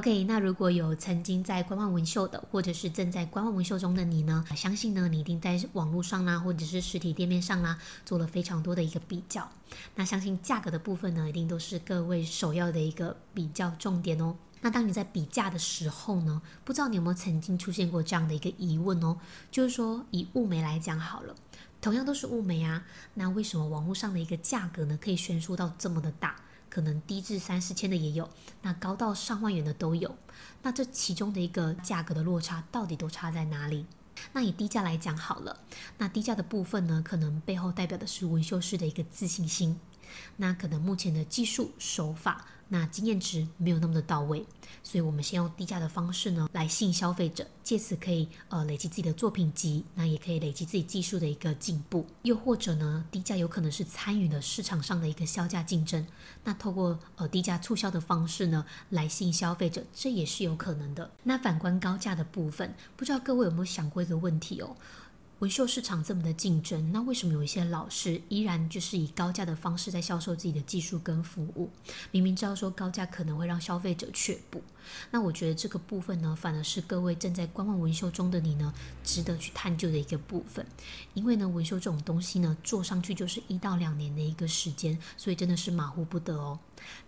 OK，那如果有曾经在观望纹绣的，或者是正在观望纹绣中的你呢，相信呢你一定在网络上啦，或者是实体店面上啦，做了非常多的一个比较。那相信价格的部分呢，一定都是各位首要的一个比较重点哦。那当你在比价的时候呢，不知道你有没有曾经出现过这样的一个疑问哦，就是说以物美来讲好了，同样都是物美啊，那为什么网络上的一个价格呢，可以悬殊到这么的大？可能低至三四千的也有，那高到上万元的都有。那这其中的一个价格的落差到底都差在哪里？那以低价来讲好了，那低价的部分呢，可能背后代表的是纹绣师的一个自信心。那可能目前的技术手法。那经验值没有那么的到位，所以我们先用低价的方式呢来吸引消费者，借此可以呃累积自己的作品集，那也可以累积自己技术的一个进步。又或者呢，低价有可能是参与了市场上的一个削价竞争，那透过呃低价促销的方式呢来吸引消费者，这也是有可能的。那反观高价的部分，不知道各位有没有想过一个问题哦？纹绣市场这么的竞争，那为什么有一些老师依然就是以高价的方式在销售自己的技术跟服务？明明知道说高价可能会让消费者却步，那我觉得这个部分呢，反而是各位正在观望纹绣中的你呢，值得去探究的一个部分。因为呢，纹绣这种东西呢，做上去就是一到两年的一个时间，所以真的是马虎不得哦。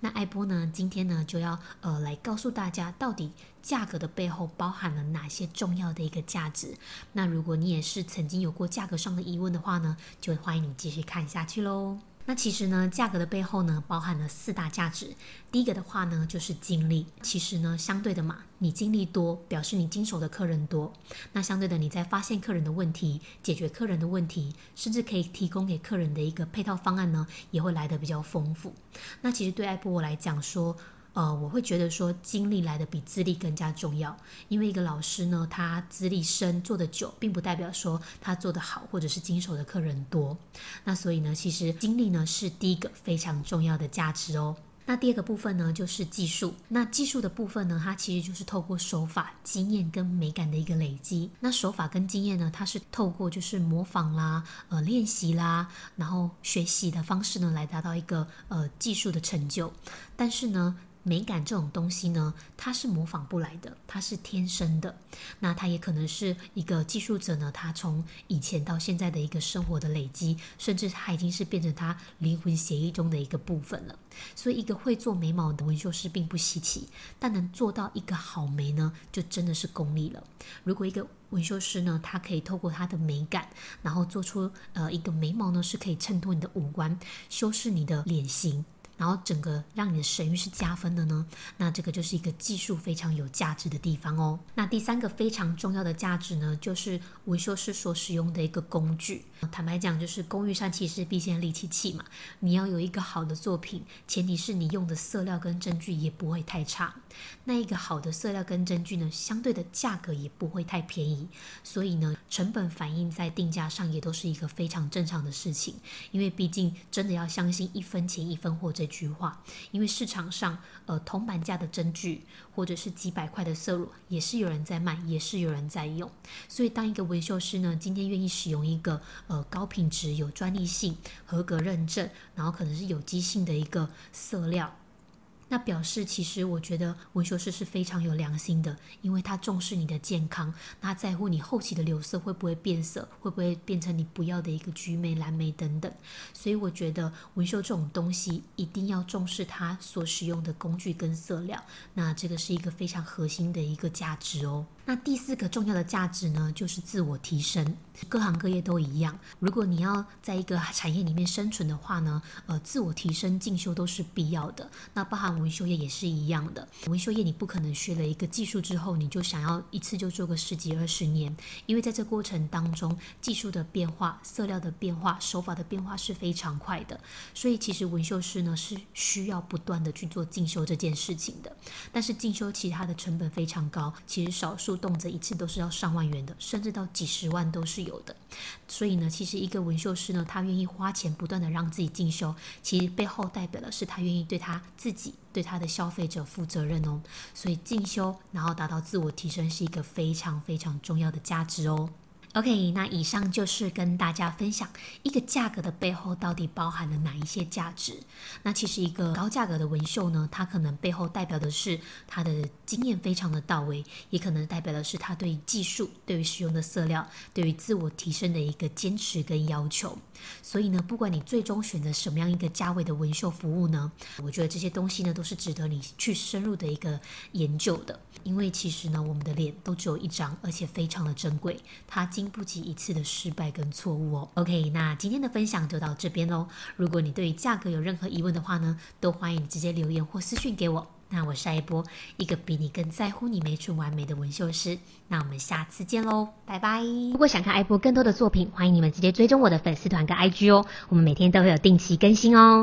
那艾波呢，今天呢就要呃来告诉大家，到底价格的背后包含了哪些重要的一个价值。那如果你也是曾经有过价格上的疑问的话呢，就欢迎你继续看下去喽。那其实呢，价格的背后呢，包含了四大价值。第一个的话呢，就是经历。其实呢，相对的嘛，你经历多，表示你经手的客人多。那相对的，你在发现客人的问题、解决客人的问题，甚至可以提供给客人的一个配套方案呢，也会来得比较丰富。那其实对艾波我来讲说。呃，我会觉得说，经历来的比资历更加重要，因为一个老师呢，他资历深，做得久，并不代表说他做得好，或者是经手的客人多。那所以呢，其实经历呢是第一个非常重要的价值哦。那第二个部分呢，就是技术。那技术的部分呢，它其实就是透过手法、经验跟美感的一个累积。那手法跟经验呢，它是透过就是模仿啦、呃练习啦，然后学习的方式呢，来达到一个呃技术的成就。但是呢，美感这种东西呢，它是模仿不来的，它是天生的。那它也可能是一个技术者呢，他从以前到现在的一个生活的累积，甚至它已经是变成他灵魂协议中的一个部分了。所以，一个会做眉毛的纹绣师并不稀奇，但能做到一个好眉呢，就真的是功力了。如果一个纹绣师呢，他可以透过他的美感，然后做出呃一个眉毛呢，是可以衬托你的五官，修饰你的脸型。然后整个让你的神域是加分的呢，那这个就是一个技术非常有价值的地方哦。那第三个非常重要的价值呢，就是维修师所使用的一个工具。坦白讲，就是工欲善其事，必先利其器嘛。你要有一个好的作品，前提是你用的色料跟针具也不会太差。那一个好的色料跟针具呢，相对的价格也不会太便宜，所以呢，成本反映在定价上也都是一个非常正常的事情。因为毕竟真的要相信一分钱一分货这句话，因为市场上呃铜板价的针具或者是几百块的色乳也是有人在卖，也是有人在用。所以当一个纹绣师呢，今天愿意使用一个呃高品质、有专利性、合格认证，然后可能是有机性的一个色料。那表示，其实我觉得纹绣师是非常有良心的，因为他重视你的健康，他在乎你后期的留色会不会变色，会不会变成你不要的一个橘眉、蓝眉等等。所以我觉得纹绣这种东西一定要重视它所使用的工具跟色料，那这个是一个非常核心的一个价值哦。那第四个重要的价值呢，就是自我提升。各行各业都一样，如果你要在一个产业里面生存的话呢，呃，自我提升、进修都是必要的。那包含纹绣业也是一样的。纹绣业你不可能学了一个技术之后，你就想要一次就做个十几二十年，因为在这过程当中，技术的变化、色料的变化、手法的变化是非常快的。所以其实纹绣师呢是需要不断的去做进修这件事情的。但是进修其他的成本非常高，其实少数。动辄一次都是要上万元的，甚至到几十万都是有的。所以呢，其实一个纹绣师呢，他愿意花钱不断的让自己进修，其实背后代表的是他愿意对他自己、对他的消费者负责任哦。所以进修，然后达到自我提升，是一个非常非常重要的价值哦。OK，那以上就是跟大家分享一个价格的背后到底包含了哪一些价值。那其实一个高价格的纹绣呢，它可能背后代表的是它的经验非常的到位，也可能代表的是它对于技术、对于使用的色料、对于自我提升的一个坚持跟要求。所以呢，不管你最终选择什么样一个价位的纹绣服务呢，我觉得这些东西呢都是值得你去深入的一个研究的。因为其实呢，我们的脸都只有一张，而且非常的珍贵，它经不起一次的失败跟错误哦。OK，那今天的分享就到这边喽。如果你对于价格有任何疑问的话呢，都欢迎直接留言或私讯给我。那我是艾波，一个比你更在乎你美出完美的纹绣师。那我们下次见喽，拜拜。如果想看艾波更多的作品，欢迎你们直接追踪我的粉丝团跟 IG 哦，我们每天都会有定期更新哦。